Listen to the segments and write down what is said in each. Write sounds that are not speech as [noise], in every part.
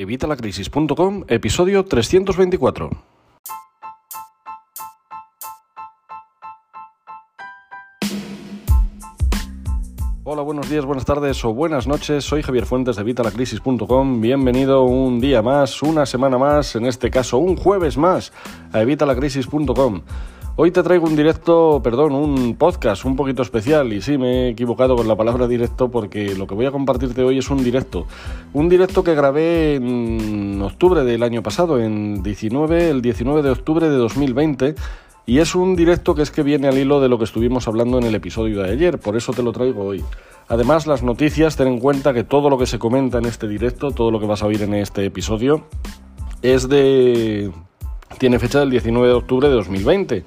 Evitalacrisis.com, episodio 324. Hola, buenos días, buenas tardes o buenas noches. Soy Javier Fuentes de Evitalacrisis.com. Bienvenido un día más, una semana más, en este caso un jueves más, a Evitalacrisis.com. Hoy te traigo un directo, perdón, un podcast un poquito especial y sí, me he equivocado con la palabra directo porque lo que voy a compartirte hoy es un directo. Un directo que grabé en octubre del año pasado, en 19, el 19 de octubre de 2020. Y es un directo que es que viene al hilo de lo que estuvimos hablando en el episodio de ayer, por eso te lo traigo hoy. Además, las noticias, ten en cuenta que todo lo que se comenta en este directo, todo lo que vas a oír en este episodio, es de tiene fecha del 19 de octubre de 2020.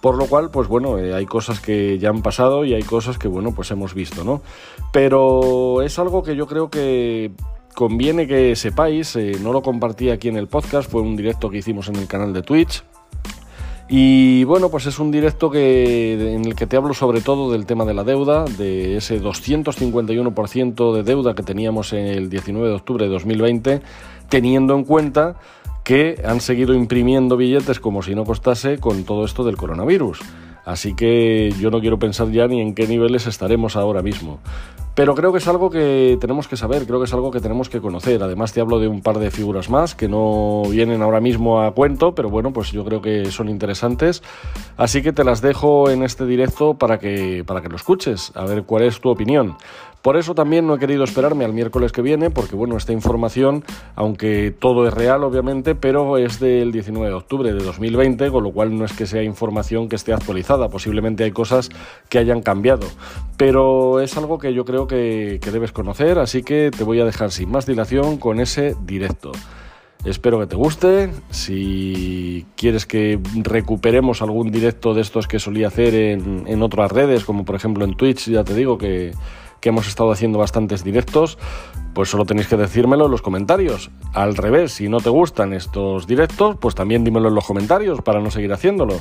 Por lo cual, pues bueno, eh, hay cosas que ya han pasado y hay cosas que, bueno, pues hemos visto, ¿no? Pero es algo que yo creo que conviene que sepáis, eh, no lo compartí aquí en el podcast, fue un directo que hicimos en el canal de Twitch. Y bueno, pues es un directo que, en el que te hablo sobre todo del tema de la deuda, de ese 251% de deuda que teníamos el 19 de octubre de 2020, teniendo en cuenta que han seguido imprimiendo billetes como si no costase con todo esto del coronavirus. Así que yo no quiero pensar ya ni en qué niveles estaremos ahora mismo. Pero creo que es algo que tenemos que saber, creo que es algo que tenemos que conocer. Además te hablo de un par de figuras más que no vienen ahora mismo a cuento, pero bueno, pues yo creo que son interesantes. Así que te las dejo en este directo para que, para que lo escuches, a ver cuál es tu opinión. Por eso también no he querido esperarme al miércoles que viene, porque bueno, esta información, aunque todo es real obviamente, pero es del 19 de octubre de 2020, con lo cual no es que sea información que esté actualizada, posiblemente hay cosas que hayan cambiado, pero es algo que yo creo que, debes conocer, así que te voy a dejar sin más dilación con ese directo. Espero que te guste. Si quieres que recuperemos algún directo de estos que solía hacer en, en otras redes, como por ejemplo en Twitch, ya te digo que, que hemos estado haciendo bastantes directos, pues solo tenéis que decírmelo en los comentarios. Al revés, si no te gustan estos directos, pues también dímelo en los comentarios para no seguir haciéndolo.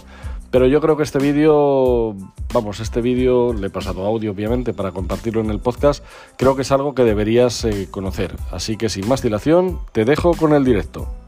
Pero yo creo que este vídeo, vamos, este vídeo, le he pasado audio obviamente para compartirlo en el podcast, creo que es algo que deberías eh, conocer. Así que sin más dilación, te dejo con el directo.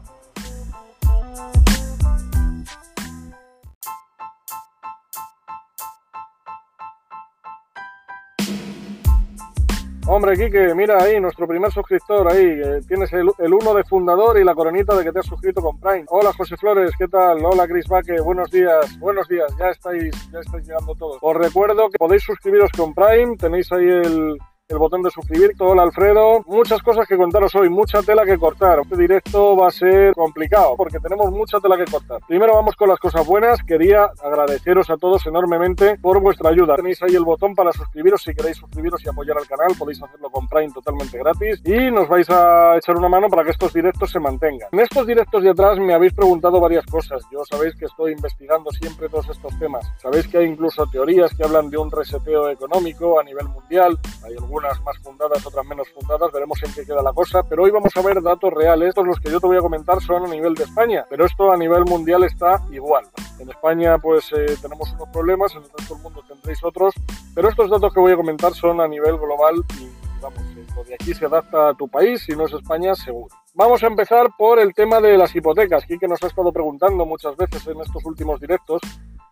Hombre, Quique, mira ahí, nuestro primer suscriptor ahí. eh, tienes el, uno de fundador y la coronita de que te has suscrito con Prime. Hola, José Flores, ¿qué tal? Hola, Chris Baque, buenos días. Buenos días, ya estáis, ya estáis llegando todos. Os recuerdo que podéis suscribiros con Prime, tenéis ahí el, el botón de suscribir. Hola Alfredo, muchas cosas que contaros hoy, mucha tela que cortar. Este directo va a ser complicado porque tenemos mucha tela que cortar. Primero vamos con las cosas buenas. Quería agradeceros a todos enormemente por vuestra ayuda. Tenéis ahí el botón para suscribiros si queréis suscribiros y apoyar al canal. Podéis hacerlo con Prime totalmente gratis y nos vais a echar una mano para que estos directos se mantengan. En estos directos de atrás me habéis preguntado varias cosas. Yo sabéis que estoy investigando siempre todos estos temas. Sabéis que hay incluso teorías que hablan de un reseteo económico a nivel mundial. Hay algunas más fundadas, otras menos fundadas, veremos en qué queda la cosa, pero hoy vamos a ver datos reales, estos los que yo te voy a comentar son a nivel de España, pero esto a nivel mundial está igual. En España pues eh, tenemos unos problemas, en el resto del mundo tendréis otros, pero estos datos que voy a comentar son a nivel global y vamos, eh, lo de aquí se adapta a tu país, si no es España, seguro. Vamos a empezar por el tema de las hipotecas, que nos ha estado preguntando muchas veces en estos últimos directos,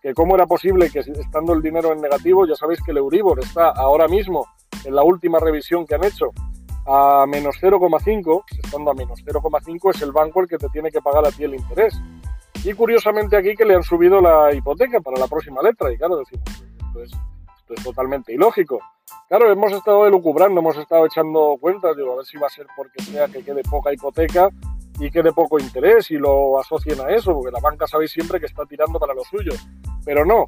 que cómo era posible que estando el dinero en negativo, ya sabéis que el Euribor está ahora mismo en la última revisión que han hecho a menos 0,5, estando a menos 0,5 es el banco el que te tiene que pagar a ti el interés. Y curiosamente aquí que le han subido la hipoteca para la próxima letra y claro, decimos, esto es, esto es totalmente ilógico. Claro, hemos estado elucubrando, hemos estado echando cuentas, digo, a ver si va a ser porque sea que quede poca hipoteca y quede poco interés y lo asocien a eso, porque la banca sabéis siempre que está tirando para lo suyo. Pero no,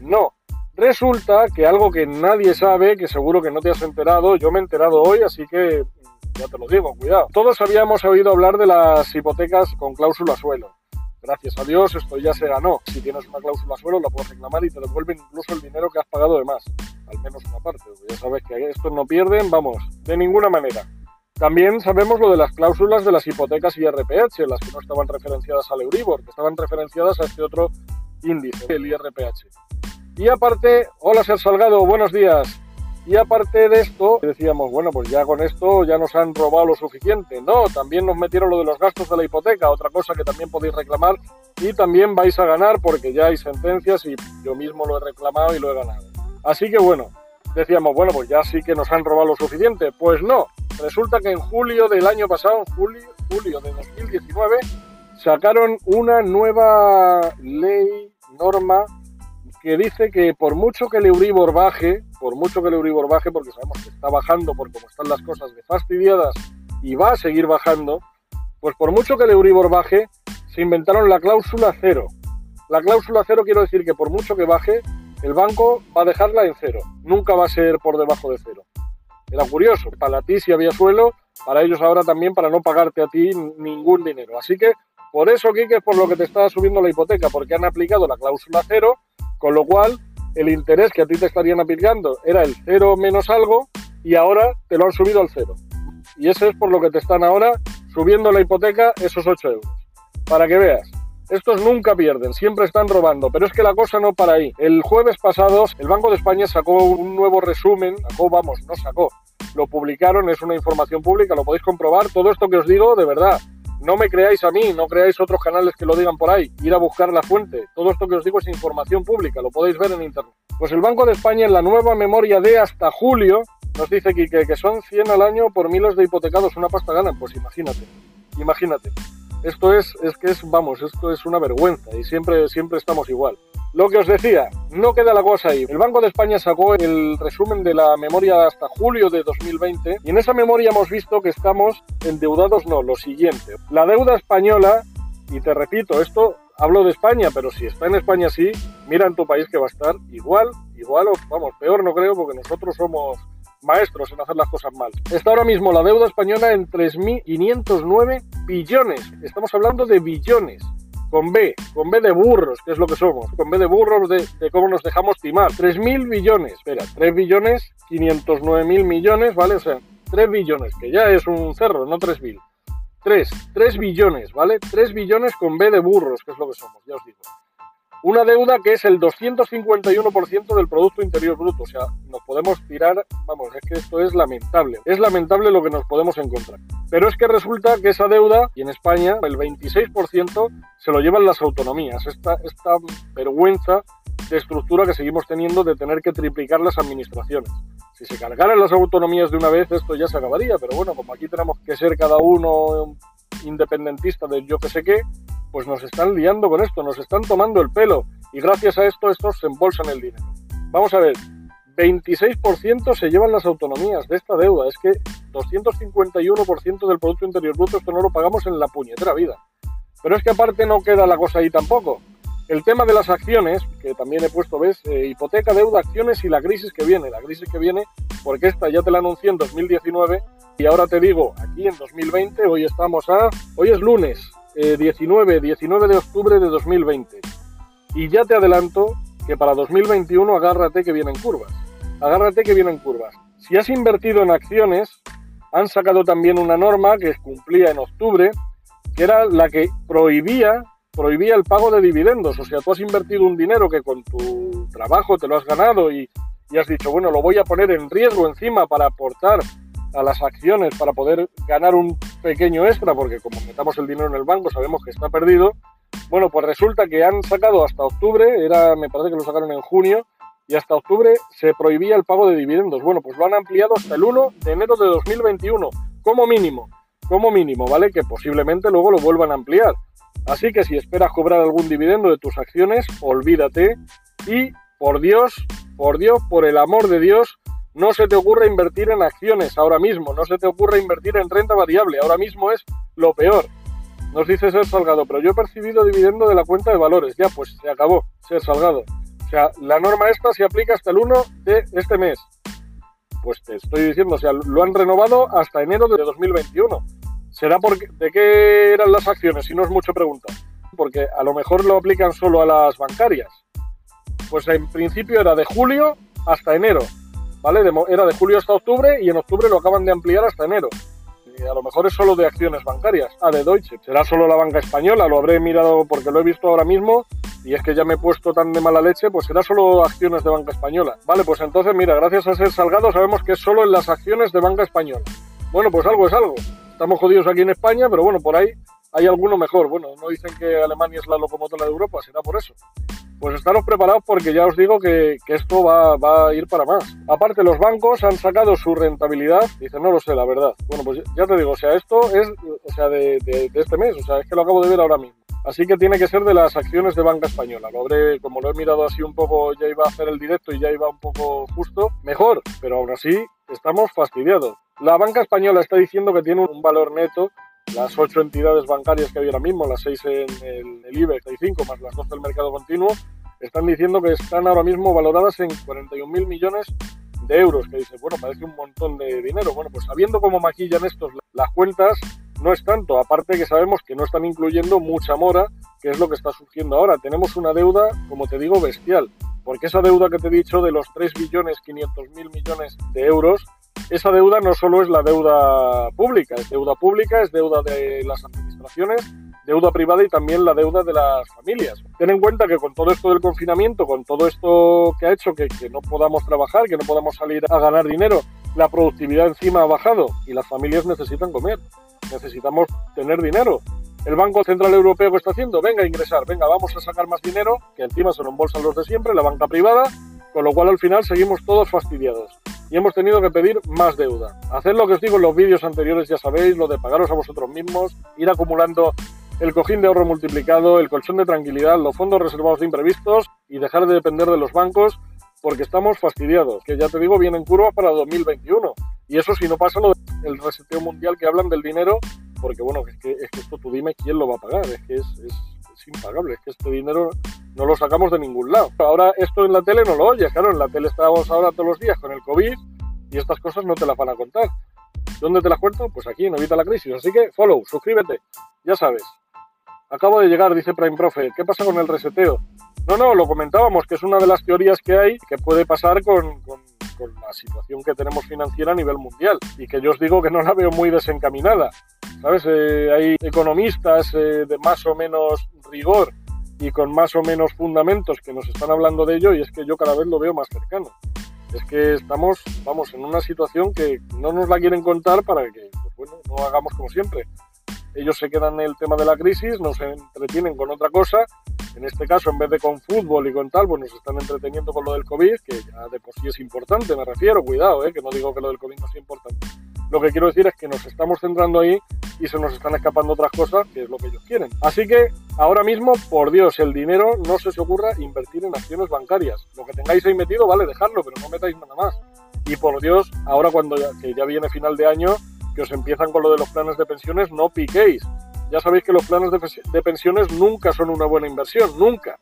no. Resulta que algo que nadie sabe, que seguro que no te has enterado, yo me he enterado hoy, así que ya te lo digo, cuidado. Todos habíamos oído hablar de las hipotecas con cláusula suelo. Gracias a Dios esto ya se ganó. Si tienes una cláusula suelo la puedes reclamar y te devuelven incluso el dinero que has pagado de más. Al menos una parte. Ya sabes que estos no pierden, vamos, de ninguna manera. También sabemos lo de las cláusulas de las hipotecas IRPH, las que no estaban referenciadas al Euribor, que estaban referenciadas a este otro índice, el IRPH. Y aparte, hola Ser Salgado, buenos días. Y aparte de esto, decíamos, bueno, pues ya con esto ya nos han robado lo suficiente. No, también nos metieron lo de los gastos de la hipoteca, otra cosa que también podéis reclamar y también vais a ganar porque ya hay sentencias y yo mismo lo he reclamado y lo he ganado. Así que bueno, decíamos, bueno, pues ya sí que nos han robado lo suficiente. Pues no, resulta que en julio del año pasado, julio, julio de 2019, sacaron una nueva ley, norma, que dice que por mucho que el Euribor baje, por mucho que el Euribor baje, porque sabemos que está bajando por cómo están las cosas de fastidiadas y va a seguir bajando, pues por mucho que el Euribor baje, se inventaron la cláusula cero. La cláusula cero quiero decir que por mucho que baje, el banco va a dejarla en cero, nunca va a ser por debajo de cero. Era curioso, para ti si había suelo, para ellos ahora también para no pagarte a ti ningún dinero. Así que por eso, Kike, es por lo que te está subiendo la hipoteca, porque han aplicado la cláusula cero, con lo cual el interés que a ti te estarían aplicando era el cero menos algo y ahora te lo han subido al cero. Y eso es por lo que te están ahora subiendo la hipoteca esos 8 euros. Para que veas, estos nunca pierden, siempre están robando, pero es que la cosa no para ahí. El jueves pasado el Banco de España sacó un nuevo resumen, sacó, vamos, no sacó, lo publicaron, es una información pública, lo podéis comprobar, todo esto que os digo, de verdad. No me creáis a mí, no creáis otros canales que lo digan por ahí, ir a buscar la fuente. Todo esto que os digo es información pública, lo podéis ver en internet. Pues el Banco de España en la nueva memoria de hasta julio nos dice que, que son 100 al año por miles de hipotecados, una pasta ganan, pues imagínate, imagínate esto es, es que es, vamos, esto es una vergüenza y siempre, siempre estamos igual. Lo que os decía, no queda la cosa ahí. El Banco de España sacó el resumen de la memoria hasta julio de 2020 y en esa memoria hemos visto que estamos endeudados, no, lo siguiente. La deuda española, y te repito, esto hablo de España, pero si está en España sí, mira en tu país que va a estar igual, igual o vamos, peor no creo porque nosotros somos maestros en hacer las cosas mal. Está ahora mismo la deuda española en 3.509 billones. Estamos hablando de billones. Con B, con B de burros, que es lo que somos. Con B de burros de, cómo nos dejamos timar. 3.000 billones. Espera, 3 billones, 509.000 millones, ¿vale? O sea, 3 billones, que ya es un cerro, no 3.000. 3, 3 billones, ¿vale? 3 billones con B de burros, que es lo que somos, ya os digo. Una deuda que es el 251% del Producto Interior Bruto. O sea, nos podemos tirar, vamos, es que esto es lamentable. Es lamentable lo que nos podemos encontrar. Pero es que resulta que esa deuda, y en España, el 26% se lo llevan las autonomías. Esta, esta vergüenza de estructura que seguimos teniendo de tener que triplicar las administraciones. Si se cargaran las autonomías de una vez, esto ya se acabaría. Pero bueno, como aquí tenemos que ser cada uno independentista de yo que sé qué, pues nos están liando con esto, nos están tomando el pelo y gracias a esto estos se embolsan el dinero. Vamos a ver, 26% se llevan las autonomías de esta deuda, es que 251% del Producto Interior Bruto esto no lo pagamos en la puñetera vida. Pero es que aparte no queda la cosa ahí tampoco. El tema de las acciones, que también he puesto, ves, eh, hipoteca, deuda, acciones y la crisis que viene. La crisis que viene, porque esta ya te la anuncié en 2019 y ahora te digo, aquí en 2020, hoy estamos a, hoy es lunes, 19, eh, 19 de octubre de 2020. Y ya te adelanto que para 2021 agárrate que vienen curvas. Agárrate que vienen curvas. Si has invertido en acciones, han sacado también una norma que cumplía en octubre, que era la que prohibía, prohibía el pago de dividendos. O sea, tú has invertido un dinero que con tu trabajo te lo has ganado y, y has dicho, bueno, lo voy a poner en riesgo encima para aportar a las acciones para poder ganar un pequeño extra, porque como metamos el dinero en el banco sabemos que está perdido, bueno, pues resulta que han sacado hasta octubre, era, me parece que lo sacaron en junio, y hasta octubre se prohibía el pago de dividendos. Bueno, pues lo han ampliado hasta el 1 de enero de 2021, como mínimo, como mínimo, ¿vale? Que posiblemente luego lo vuelvan a ampliar. Así que si esperas cobrar algún dividendo de tus acciones, olvídate y, por Dios, por Dios, por el amor de Dios, no se te ocurre invertir en acciones ahora mismo, no se te ocurre invertir en renta variable, ahora mismo es lo peor. Nos dice Ser Salgado, pero yo he percibido dividendo de la cuenta de valores, ya pues se acabó, Ser Salgado. O sea, la norma esta se aplica hasta el 1 de este mes. Pues te estoy diciendo, o sea, lo han renovado hasta enero de 2021. ¿Será porque de qué eran las acciones? Si no es mucho pregunta. Porque a lo mejor lo aplican solo a las bancarias. Pues en principio era de julio hasta enero. ¿vale? era de julio hasta octubre y en octubre lo acaban de ampliar hasta enero. Y a lo mejor es solo de acciones bancarias. Ah, de Deutsche. Será solo la banca española, lo habré mirado porque lo he visto ahora mismo y es que ya me he puesto tan de mala leche, pues será solo acciones de banca española. Vale, pues entonces mira, gracias a ser salgado sabemos que es solo en las acciones de banca española. Bueno, pues algo es algo. Estamos jodidos aquí en España, pero bueno, por ahí hay alguno mejor. Bueno, no dicen que Alemania es la locomotora de Europa, será por eso. Pues estaros preparados porque ya os digo que, esto va, va, a ir para más. Aparte, los bancos han sacado su rentabilidad. Dicen, no lo sé, la verdad. Bueno, pues ya te digo, o sea, esto es o sea, de, de, este mes, o sea, es que lo acabo de ver ahora mismo. Así que tiene que ser de las acciones de banca española. Lo habré, como lo he mirado así un poco, ya iba a hacer el directo y ya iba un poco justo, mejor, pero aún así estamos fastidiados. La banca española está diciendo que tiene un valor neto las ocho entidades bancarias que hay ahora mismo, las seis en el, el IBEX 35 más las dos del mercado continuo, están diciendo que están ahora mismo valoradas en 41.000 millones de euros, que dice, bueno, parece un montón de dinero. Bueno, pues sabiendo cómo maquillan estos las cuentas, no es tanto, aparte que sabemos que no están incluyendo mucha mora, que es lo que está surgiendo ahora. Tenemos una deuda, como te digo, bestial, porque esa deuda que te he dicho de los 3 billones 500 mil millones de euros esa deuda no solo es la deuda pública, es deuda pública, es deuda de las administraciones, deuda privada y también la deuda de las familias. Ten en cuenta que con todo esto del confinamiento, con todo esto que ha hecho que, no podamos trabajar, que no podamos salir a ganar dinero, la productividad encima ha bajado y las familias necesitan comer, necesitamos tener dinero. El Banco Central Europeo está haciendo, venga a ingresar, venga, vamos a sacar más dinero, que encima se lo embolsan los de siempre, la banca privada, con lo cual al final seguimos todos fastidiados y hemos tenido que pedir más deuda. Hacer lo que os digo en los vídeos anteriores, ya sabéis, lo de pagaros a vosotros mismos, ir acumulando el cojín de ahorro multiplicado, el colchón de tranquilidad, los fondos reservados de imprevistos y dejar de depender de los bancos porque estamos fastidiados, que ya te digo, viene en curva para 2021. Y eso si no pasa lo del reseteo mundial que hablan del dinero, porque bueno, es que, es que esto tú dime quién lo va a pagar, es que es impagable, es que este dinero no lo sacamos de ningún lado. Ahora esto en la tele no lo oyes, claro, en la tele estamos ahora todos los días con el COVID y estas cosas no te las van a contar. ¿Dónde te las cuento? Pues aquí, en Evita la Crisis. Así que follow, suscríbete, ya sabes. Acabo de llegar, dice Prime Profe. ¿Qué pasa con el reseteo? No, no, lo comentábamos, que es una de las teorías que hay que puede pasar con, con, la situación que tenemos financiera a nivel mundial y que yo os digo que no la veo muy desencaminada. ¿Sabes? Eh, hay economistas eh, de más o menos rigor y con más o menos fundamentos que nos están hablando de ello y es que yo cada vez lo veo más cercano. Es que estamos, vamos, en una situación que no nos la quieren contar para que, pues bueno, no hagamos como siempre. Ellos se quedan en el tema de la crisis, nos entretienen con otra cosa. En este caso, en vez de con fútbol y con tal, pues nos están entreteniendo con lo del COVID, que ya de por sí es importante, me refiero, cuidado, ¿eh? que no digo que lo del COVID no sea importante. Lo que quiero decir es que nos estamos centrando ahí y se nos están escapando otras cosas, que es lo que ellos quieren. Así que ahora mismo, por Dios, el dinero no se os ocurra invertir en acciones bancarias. Lo que tengáis ahí metido, vale, dejarlo, pero no metáis nada más. Y por Dios, ahora cuando ya, que ya viene final de año, que os empiezan con lo de los planes de pensiones, no piquéis. Ya sabéis que los planes de, pensiones nunca son una buena inversión, nunca.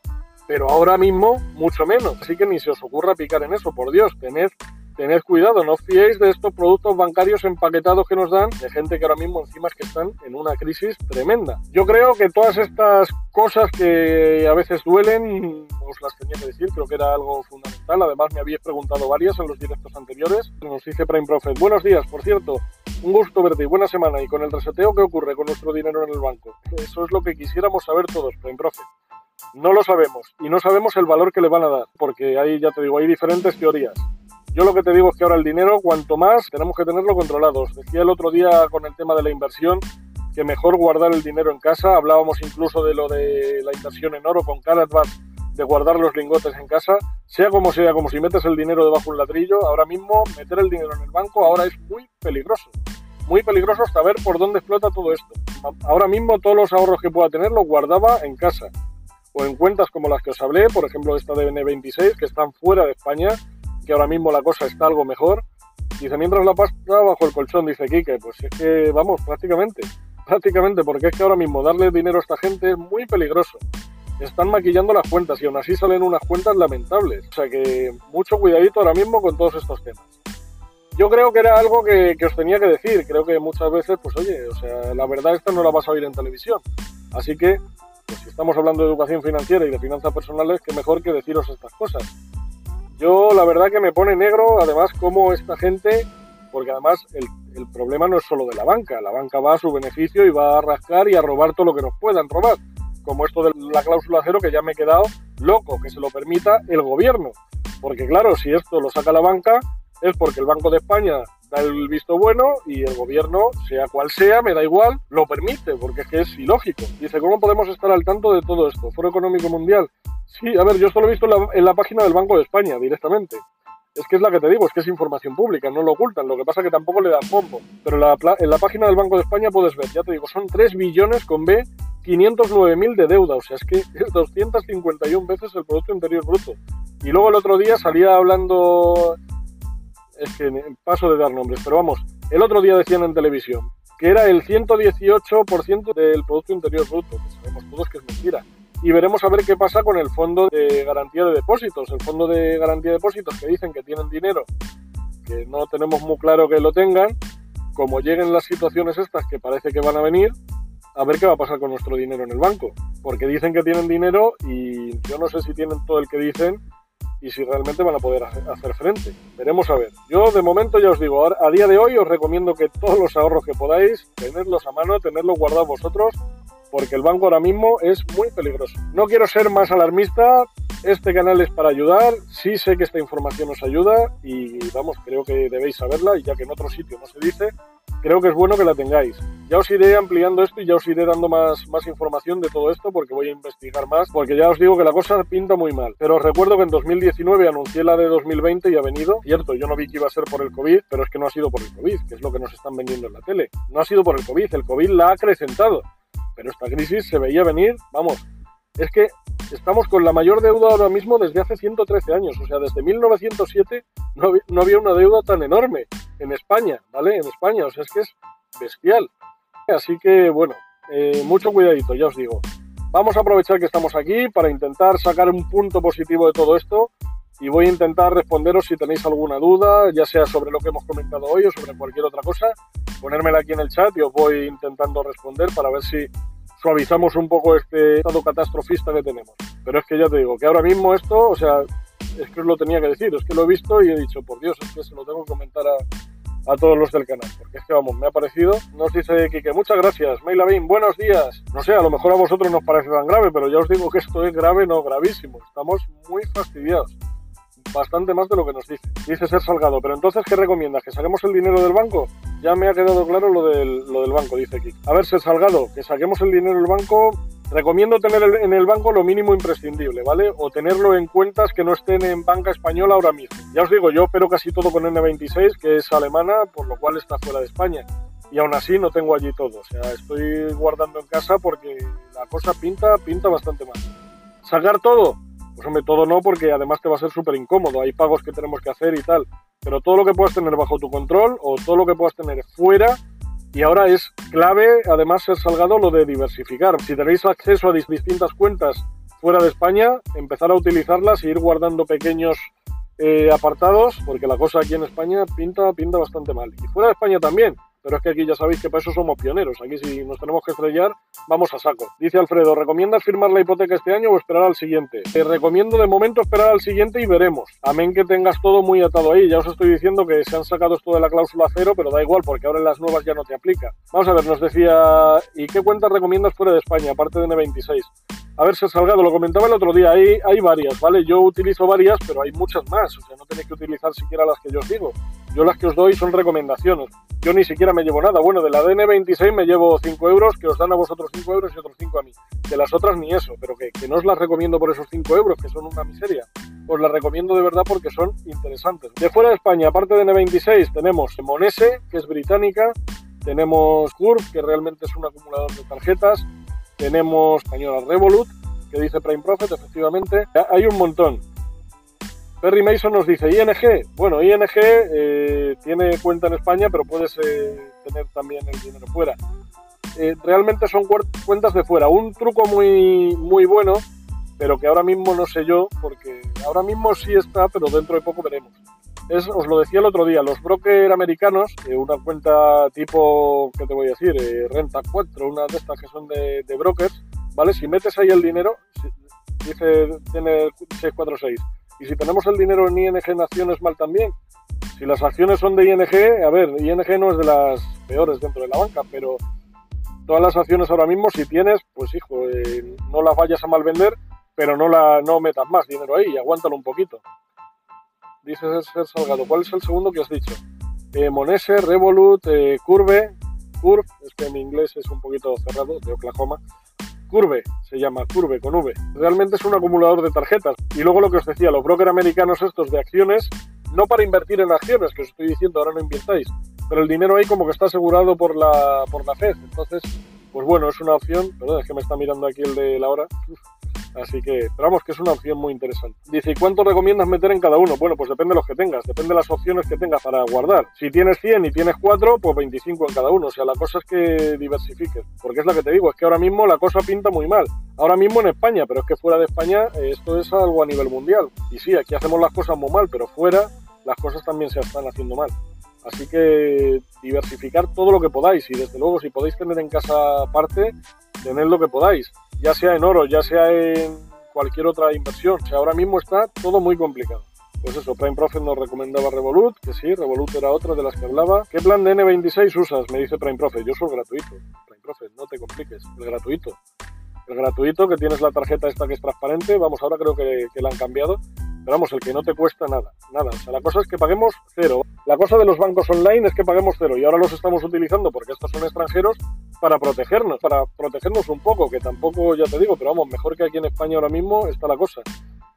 Pero ahora mismo, mucho menos. Así que ni se os ocurra picar en eso, por Dios, tened tened cuidado, no os fiéis de estos productos bancarios empaquetados que nos dan de gente que ahora mismo encima es que están en una crisis tremenda. Yo creo que todas estas cosas que a veces duelen, os las tenía que decir, creo que era algo fundamental. Además me habéis preguntado varias en los directos anteriores. Nos dice Prime Prophet, buenos días, por cierto, un gusto verte y buena semana. ¿Y con el reseteo qué ocurre con nuestro dinero en el banco? Eso es lo que quisiéramos saber todos, Prime Prophet. No lo sabemos y no sabemos el valor que le van a dar, porque ahí ya te digo, hay diferentes teorías. Yo lo que te digo es que ahora el dinero, cuanto más, tenemos que tenerlo controlado. decía el otro día con el tema de la inversión que mejor guardar el dinero en casa. Hablábamos incluso de lo de la inversión en oro con Carlsbad, de guardar los lingotes en casa. Sea como sea, como si metes el dinero debajo de un ladrillo, ahora mismo meter el dinero en el banco ahora es muy peligroso. Muy peligroso hasta ver por dónde explota todo esto. Ahora mismo todos los ahorros que pueda tener los guardaba en casa o en cuentas como las que os hablé, por ejemplo esta de N26, que están fuera de España que ahora mismo la cosa está algo mejor. Dice, mientras la pasta bajo el colchón, dice Quique, pues es que vamos, prácticamente, [laughs] prácticamente, porque es que ahora mismo darle dinero a esta gente es muy peligroso. Están maquillando las cuentas y aún así salen unas cuentas lamentables. O sea que mucho cuidadito ahora mismo con todos estos temas. Yo creo que era algo que, os tenía que decir. Creo que muchas veces, pues oye, o sea, la verdad esta no la vas a oír en televisión. Así que, pues si estamos hablando de educación financiera y de finanzas personales, qué mejor que deciros estas cosas. Yo la verdad que me pone negro, además, como esta gente, porque además el, el, problema no es solo de la banca, la banca va a su beneficio y va a rascar y a robar todo lo que nos puedan robar. como esto de la cláusula cero, que ya me he quedado loco, que se lo permita el gobierno. Porque claro, si esto lo saca la banca, es porque el Banco de España da el visto bueno y el gobierno, sea cual sea, me da igual, lo permite, porque es que es ilógico. Dice, ¿cómo podemos estar al tanto de todo esto? Foro Económico Mundial. Sí, a ver, yo esto lo he visto en la, en la página del Banco de España directamente. Es que es la que te digo, es que es información pública, no lo ocultan. Lo que pasa es que tampoco le dan bombo. Pero la, en la página del Banco de España puedes ver, ya te digo, son 3 billones con B, 509.000 de deuda. O sea, es que es 251 veces el Producto Interior Bruto. Y luego el otro día salía hablando, es que paso de dar nombres, pero vamos, el otro día decían en televisión que era el 118% del Producto Interior Bruto, que sabemos todos que es mentira y veremos a ver qué pasa con el fondo de garantía de depósitos. El fondo de garantía de depósitos que dicen que tienen dinero, que no tenemos muy claro que lo tengan, como lleguen las situaciones estas que parece que van a venir, a ver qué va a pasar con nuestro dinero en el banco. Porque dicen que tienen dinero y yo no sé si tienen todo el que dicen y si realmente van a poder hacer frente. Veremos a ver. Yo de momento ya os digo, a día de hoy os recomiendo que todos los ahorros que podáis, tenerlos a mano, tenerlos guardados vosotros porque el banco ahora mismo es muy peligroso. No quiero ser más alarmista, este canal es para ayudar, sí sé que esta información os ayuda y vamos, creo que debéis saberla y ya que en otro sitio no se dice, creo que es bueno que la tengáis. Ya os iré ampliando esto y ya os iré dando más, más información de todo esto porque voy a investigar más, porque ya os digo que la cosa pinta muy mal. Pero os recuerdo que en 2019 anuncié la de 2020 y ha venido. Cierto, yo no vi que iba a ser por el COVID, pero es que no ha sido por el COVID, que es lo que nos están vendiendo en la tele. No ha sido por el COVID, el COVID la ha acrecentado. Pero esta crisis se veía venir, vamos, es que estamos con la mayor deuda ahora mismo desde hace 113 años, o sea, desde 1907 no, había una deuda tan enorme en España, ¿vale? En España, o sea, es que es bestial. Así que, bueno, eh, mucho cuidadito, ya os digo. Vamos a aprovechar que estamos aquí para intentar sacar un punto positivo de todo esto y voy a intentar responderos si tenéis alguna duda, ya sea sobre lo que hemos comentado hoy o sobre cualquier otra cosa, ponérmela aquí en el chat y os voy intentando responder para ver si suavizamos un poco este estado catastrofista que tenemos. Pero es que ya te digo, que ahora mismo esto, o sea, es que os lo tenía que decir, es que lo he visto y he dicho, por Dios, es que se lo tengo que comentar a, a todos los del canal, porque es que vamos, me ha parecido. Nos dice Kike, muchas gracias. Mailavin, buenos días. No sé, a lo mejor a vosotros nos parece tan grave, pero ya os digo que esto es grave, no gravísimo. Estamos muy fastidiados bastante más de lo que nos dice. Dice ser salgado, pero entonces, ¿qué recomiendas? ¿Que saquemos el dinero del banco? Ya me ha quedado claro lo del, lo del banco, dice aquí. A ver, ser salgado, que saquemos el dinero del banco. Recomiendo tener en el banco lo mínimo imprescindible, ¿vale? O tenerlo en cuentas que no estén en banca española ahora mismo. Ya os digo, yo pero casi todo con N26, que es alemana, por lo cual está fuera de España. Y aún así no tengo allí todo. O sea, estoy guardando en casa porque la cosa pinta, pinta bastante mal. ¿Sacar todo? Pues hombre, todo no, porque además te va a ser súper incómodo. Hay pagos que tenemos que hacer y tal. Pero todo lo que puedas tener bajo tu control o todo lo que puedas tener fuera. Y ahora es clave, además, ser salgado lo de diversificar. Si tenéis acceso a distintas cuentas fuera de España, empezar a utilizarlas e ir guardando pequeños eh, apartados, porque la cosa aquí en España pinta, pinta bastante mal. Y fuera de España también pero es que aquí ya sabéis que para eso somos pioneros. Aquí si nos tenemos que estrellar, vamos a saco. Dice Alfredo, ¿recomiendas firmar la hipoteca este año o esperar al siguiente? Te recomiendo de momento esperar al siguiente y veremos. Amén que tengas todo muy atado ahí. Ya os estoy diciendo que se han sacado esto de la cláusula cero, pero da igual porque ahora en las nuevas ya no te aplica. Vamos a ver, nos decía, ¿y qué cuentas recomiendas fuera de España, aparte de N26? Si Salgado, lo comentaba el otro día, hay, hay varias, ¿vale? Yo utilizo varias, pero hay muchas más, o sea, no tenéis que utilizar siquiera las que yo os digo. Yo las que os doy son recomendaciones. Yo ni siquiera me llevo nada. Bueno, de la DN26 me llevo 5 euros, que os dan a vosotros 5 euros y otros 5 a mí. De las otras ni eso, pero que, que no os las recomiendo por esos 5 euros, que son una miseria. Os las recomiendo de verdad porque son interesantes. De fuera de España, aparte de N26, tenemos Monese, que es británica, tenemos Curve, que realmente es un acumulador de tarjetas, tenemos española Revolut, que dice Prime Profit, efectivamente. Hay un montón. Perry Mason nos dice, ING, bueno, ING eh, tiene cuenta en España, pero puedes eh, tener también el dinero fuera. Eh, realmente son cuentas de fuera. Un truco muy, muy bueno, pero que ahora mismo no sé yo, porque ahora mismo sí está, pero dentro de poco veremos. Es, os lo decía el otro día, los brokers americanos, una cuenta tipo, ¿qué te voy a decir? Renta 4, una de estas que son de, brokers, ¿vale? Si metes ahí el dinero, dice, tiene 646 y si tenemos el dinero en ING Naciones mal también, si las acciones son de ING, a ver, ING no es de las peores dentro de la banca, pero todas las acciones ahora mismo, si tienes, pues hijo, eh, no las vayas a mal vender, pero no, la, no metas más dinero ahí y aguántalo un poquito. Dice Ser Salgado, ¿cuál es el segundo que has dicho? Eh, Monese, Revolut, eh, Curve, Curve, es que mi inglés es un poquito cerrado, de Oklahoma. Curve, se llama Curve con V. Realmente es un acumulador de tarjetas. Y luego lo que os decía, los brokers americanos estos de acciones, no para invertir en acciones, que os estoy diciendo, ahora no invirtáis, pero el dinero ahí como que está asegurado por la, por la FED. Entonces, pues bueno, es una opción. Perdón, es que me está mirando aquí el de la hora. Así que, pero vamos, que es una opción muy interesante. Dice, ¿y cuánto recomiendas meter en cada uno? Bueno, pues depende de los que tengas, depende de las opciones que tengas para guardar. Si tienes 100 y tienes 4, pues 25 en cada uno. O sea, la cosa es que diversifiques. Porque es lo que te digo, es que ahora mismo la cosa pinta muy mal. Ahora mismo en España, pero es que fuera de España eh, esto es algo a nivel mundial. Y sí, aquí hacemos las cosas muy mal, pero fuera las cosas también se están haciendo mal. Así que diversificar todo lo que podáis y desde luego si podéis tener en casa parte, tened lo que podáis, ya sea en oro, ya sea en cualquier otra inversión. O sea, ahora mismo está todo muy complicado. Pues eso, Prime Profit nos recomendaba Revolut, que sí, Revolut era otra de las que hablaba. ¿Qué plan de N26 usas? Me dice Prime Profit. Yo soy gratuito. Prime Profit, no te compliques, el gratuito. El gratuito, que tienes la tarjeta esta que es transparente, vamos, ahora creo que, que la han cambiado, pero vamos, el que no te cuesta nada, nada. O sea, la cosa es que paguemos cero. La cosa de los bancos online es que paguemos cero y ahora los estamos utilizando porque estos son extranjeros para protegernos, para protegernos un poco, que tampoco, ya te digo, pero vamos, mejor que aquí en España ahora mismo está la cosa.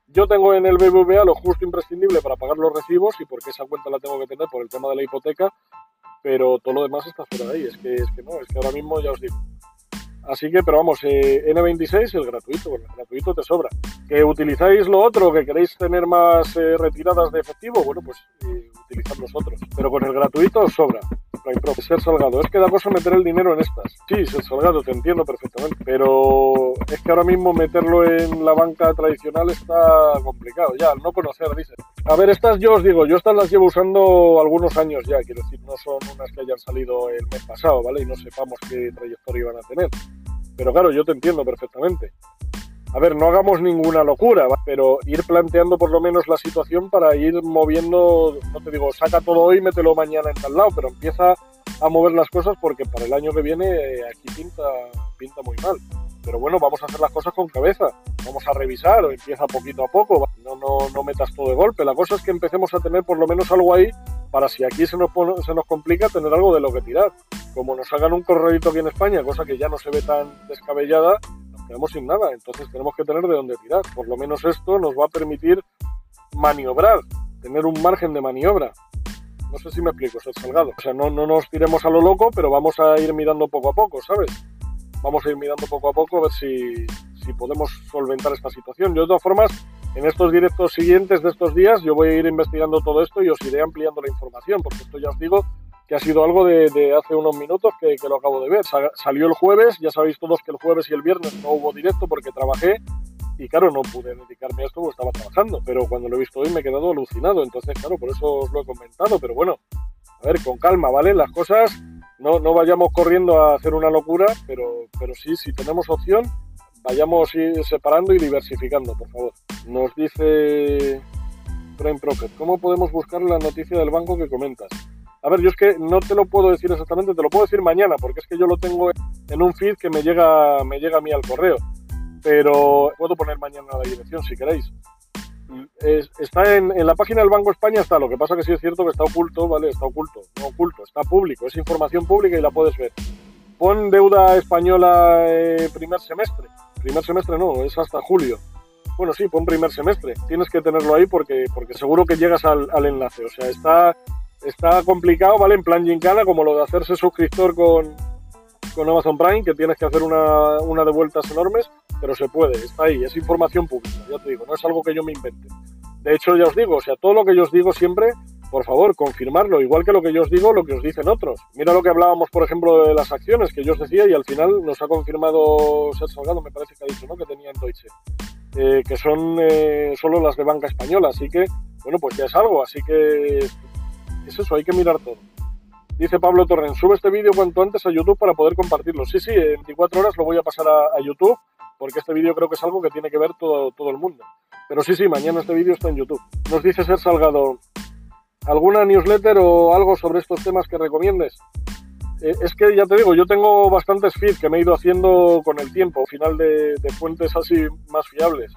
Yo tengo en el BBVA lo justo imprescindible para pagar los recibos y porque esa cuenta la tengo que tener por el tema de la hipoteca, pero todo lo demás está fuera de ahí. Es que, es que no, es que ahora mismo ya os digo. Así que, pero vamos, eh, N26, el gratuito, el gratuito te sobra. ¿Que utilizáis lo otro, que queréis tener más eh, retiradas de efectivo? Bueno, pues eh, utilizad los otros. Pero con el gratuito os sobra. Ser Salgado, es que da cosa meter el dinero en estas. Sí, Ser Salgado, te entiendo perfectamente. Pero es que ahora mismo meterlo en la banca tradicional está complicado. Ya, no conocer, dice. A ver, estas yo os digo, yo estas las llevo usando algunos años ya. Quiero decir, no son unas que hayan salido el mes pasado, ¿vale? Y no sepamos qué trayectoria iban a tener. Pero claro, yo te entiendo perfectamente. A ver, no hagamos ninguna locura, pero ir planteando por lo menos la situación para ir moviendo, no te digo, saca todo hoy, mételo mañana en tal lado, pero empieza a mover las cosas porque para el año que viene eh, aquí pinta, pinta muy mal. Pero bueno, vamos a hacer las cosas con cabeza, vamos a revisar, empieza poquito a poco, no, no, no metas todo de golpe. La cosa es que empecemos a tener por lo menos algo ahí para si aquí se nos, se nos complica tener algo de lo que tirar. Como nos hagan un corredito aquí en España, cosa que ya no se ve tan descabellada, quedamos sin nada. Entonces tenemos que tener de dónde tirar. Por lo menos esto nos va a permitir maniobrar, tener un margen de maniobra. No sé si me explico, ser salgado. O sea, no, no nos tiremos a lo loco, pero vamos a ir mirando poco a poco, ¿sabes? Vamos a ir mirando poco a poco a ver si, si podemos solventar esta situación. Yo, de todas formas, en estos directos siguientes de estos días, yo voy a ir investigando todo esto y os iré ampliando la información, porque esto ya os digo que ha sido algo de, hace unos minutos que, que, lo acabo de ver. salió el jueves, ya sabéis todos que el jueves y el viernes no hubo directo porque trabajé y claro, no pude dedicarme a esto porque estaba trabajando, pero cuando lo he visto hoy me he quedado alucinado, entonces claro, por eso os lo he comentado, pero bueno, a ver, con calma, ¿vale? Las cosas, no, no vayamos corriendo a hacer una locura, pero, pero sí, si tenemos opción, vayamos separando y diversificando, por favor. Nos dice Prime Profit, ¿cómo podemos buscar la noticia del banco que comentas? A ver, yo es que no te lo puedo decir exactamente, te lo puedo decir mañana, porque es que yo lo tengo en un feed que me llega, me llega a mí al correo pero puedo poner mañana la dirección si queréis. está en, la página del Banco España, está, lo que pasa que sí es cierto que está oculto, ¿vale? Está oculto, no oculto, está público, es información pública y la puedes ver. Pon deuda española eh, primer semestre, primer semestre no, es hasta julio. Bueno, sí, pon primer semestre, tienes que tenerlo ahí porque, porque seguro que llegas al enlace, o sea, está, está complicado, ¿vale? En plan gincana, como lo de hacerse suscriptor con, con Amazon Prime, que tienes que hacer una, una de vueltas enormes, pero se puede, está ahí, es información pública, ya te digo, no es algo que yo me invente. De hecho, ya os digo, o sea, todo lo que yo os digo siempre, por favor, confirmarlo, igual que lo que yo os digo, lo que os dicen otros. Mira lo que hablábamos, por ejemplo, de las acciones que yo os decía y al final nos ha confirmado Ser Salgado, me parece que ha dicho, ¿no? Que tenía en Deutsche, eh, que son eh, solo las de banca española, así que, bueno, pues ya es algo, así que es eso, hay que mirar todo. Dice Pablo Torren, sube este vídeo cuanto antes a YouTube para poder compartirlo. Sí, sí, en 24 horas lo voy a pasar a, YouTube, porque este vídeo creo que es algo que tiene que ver todo, todo el mundo. Pero sí, sí, mañana este vídeo está en YouTube. Nos dice Ser Salgado, ¿alguna newsletter o algo sobre estos temas que recomiendes? Eh, es que ya te digo, yo tengo bastantes feeds que me he ido haciendo con el tiempo, final de, fuentes así más fiables.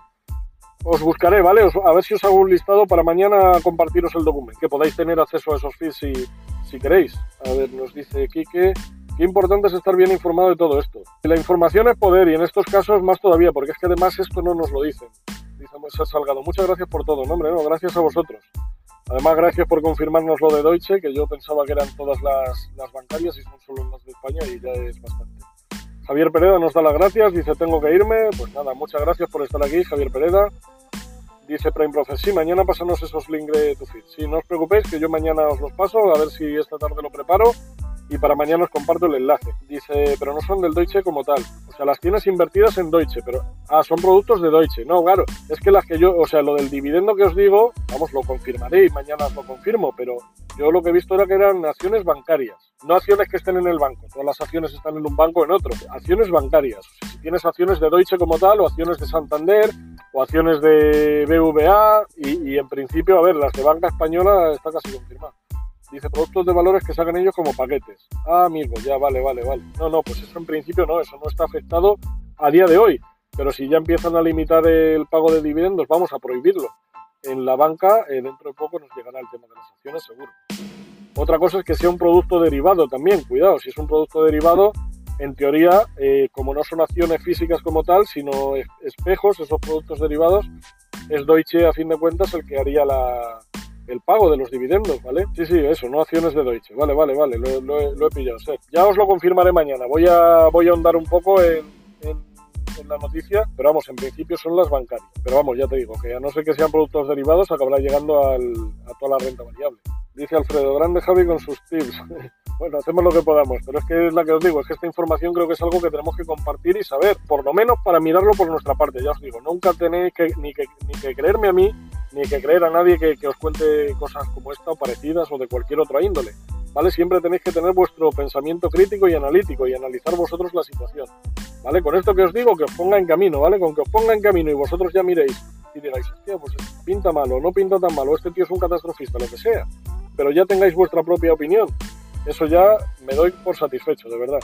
Os buscaré, ¿vale? a ver si os hago un listado para mañana compartiros el documento, que podáis tener acceso a esos feeds si, si queréis. A ver, nos dice Quique, qué importante es estar bien informado de todo esto. La información es poder y en estos casos más todavía, porque es que además esto no nos lo dicen. Dice Salgado, muchas gracias por todo, no, hombre, no, gracias a vosotros. Además, gracias por confirmarnos lo de Deutsche, que yo pensaba que eran todas las, bancarias y son solo las de España y ya es bastante. Javier Pereda nos da las gracias, dice tengo que irme. Pues nada, muchas gracias por estar aquí, Javier Pereda. Dice Prime Profes, sí, mañana pasanos esos links de tu feed. Sí, no os preocupéis, que yo mañana os los paso, a ver si esta tarde lo preparo y para mañana os comparto el enlace. Dice, pero no son del Deutsche como tal. O sea, las tienes invertidas en Deutsche, pero... Ah, son productos de Deutsche. No, claro, es que las que yo... O sea, lo del dividendo que os digo, vamos, lo confirmaré y mañana lo confirmo, pero yo lo que he visto era que eran acciones bancarias. No acciones que estén en el banco. Todas las acciones están en un banco o en otro. Acciones bancarias. Si tienes acciones de Deutsche como tal, o acciones de Santander, o acciones de BVA, y, y en principio, a ver, las de banca española está casi confirmada. Dice productos de valores que sacan ellos como paquetes. Ah, amigo, ya vale, vale, vale. No, no, pues eso en principio no, eso no está afectado a día de hoy. Pero si ya empiezan a limitar el pago de dividendos, vamos a prohibirlo. En la banca, eh, dentro de poco nos llegará el tema de las acciones, seguro. Otra cosa es que sea un producto derivado también, cuidado, si es un producto derivado, en teoría, eh, como no son acciones físicas como tal, sino espejos, esos productos derivados, es Deutsche a fin de cuentas el que haría la, el pago de los dividendos, ¿vale? Sí, sí, eso, no acciones de Deutsche. Vale, vale, vale, lo, he pillado. Ya os lo confirmaré mañana. Voy a, voy a ahondar un poco en, en, la noticia, pero vamos, en principio son las bancarias. Pero vamos, ya te digo, que a no ser que sean productos derivados, acabará llegando al, a toda la renta variable. Dice Alfredo, grande Javi con sus tips. [laughs] bueno, hacemos lo que podamos, pero es que es la que os digo, es que esta información creo que es algo que tenemos que compartir y saber, por lo menos para mirarlo por nuestra parte, ya os digo, nunca tenéis que ni que, ni que creerme a mí, ni que creer a nadie que, os cuente cosas como esta o parecidas o de cualquier otra índole. ¿Vale? Siempre tenéis que tener vuestro pensamiento crítico y analítico y analizar vosotros la situación. ¿Vale? Con esto que os digo, que os ponga en camino, ¿vale? Con que os ponga en camino y vosotros ya miréis y digáis, hostia, pues pinta malo, no pinta tan malo, este tío es un catastrofista, lo que sea. Pero ya tengáis vuestra propia opinión. Eso ya me doy por satisfecho, de verdad.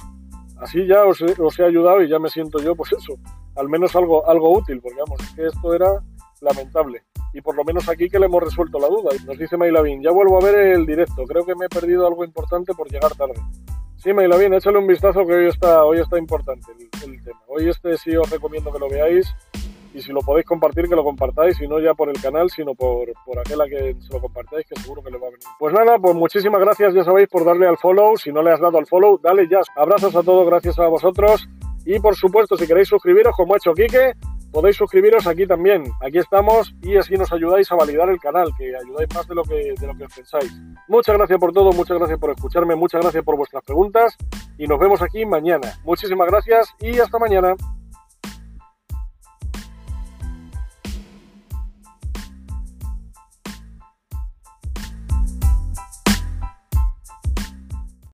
Así ya os he, ayudado y ya me siento yo, pues eso, al menos algo, algo útil, porque vamos, es que esto era lamentable y por lo menos aquí que le hemos resuelto la duda. Nos dice Maylavin, ya vuelvo a ver el directo, creo que me he perdido algo importante por llegar tarde. Sí, Maylavin, échale un vistazo que hoy está, hoy está importante el, tema. Hoy este sí os recomiendo que lo veáis y si lo podéis compartir, que lo compartáis, y no ya por el canal, sino por, por aquel a que se lo compartáis, que seguro que le va a venir. Pues nada, pues muchísimas gracias, ya sabéis, por darle al follow. Si no le has dado al follow, dale ya. Abrazos a todos, gracias a vosotros. Y por supuesto, si queréis suscribiros, como ha hecho Quique, podéis suscribiros aquí también. Aquí estamos y así nos ayudáis a validar el canal, que ayudáis más de lo que, de lo que pensáis. Muchas gracias por todo, muchas gracias por escucharme, muchas gracias por vuestras preguntas y nos vemos aquí mañana. Muchísimas gracias y hasta mañana.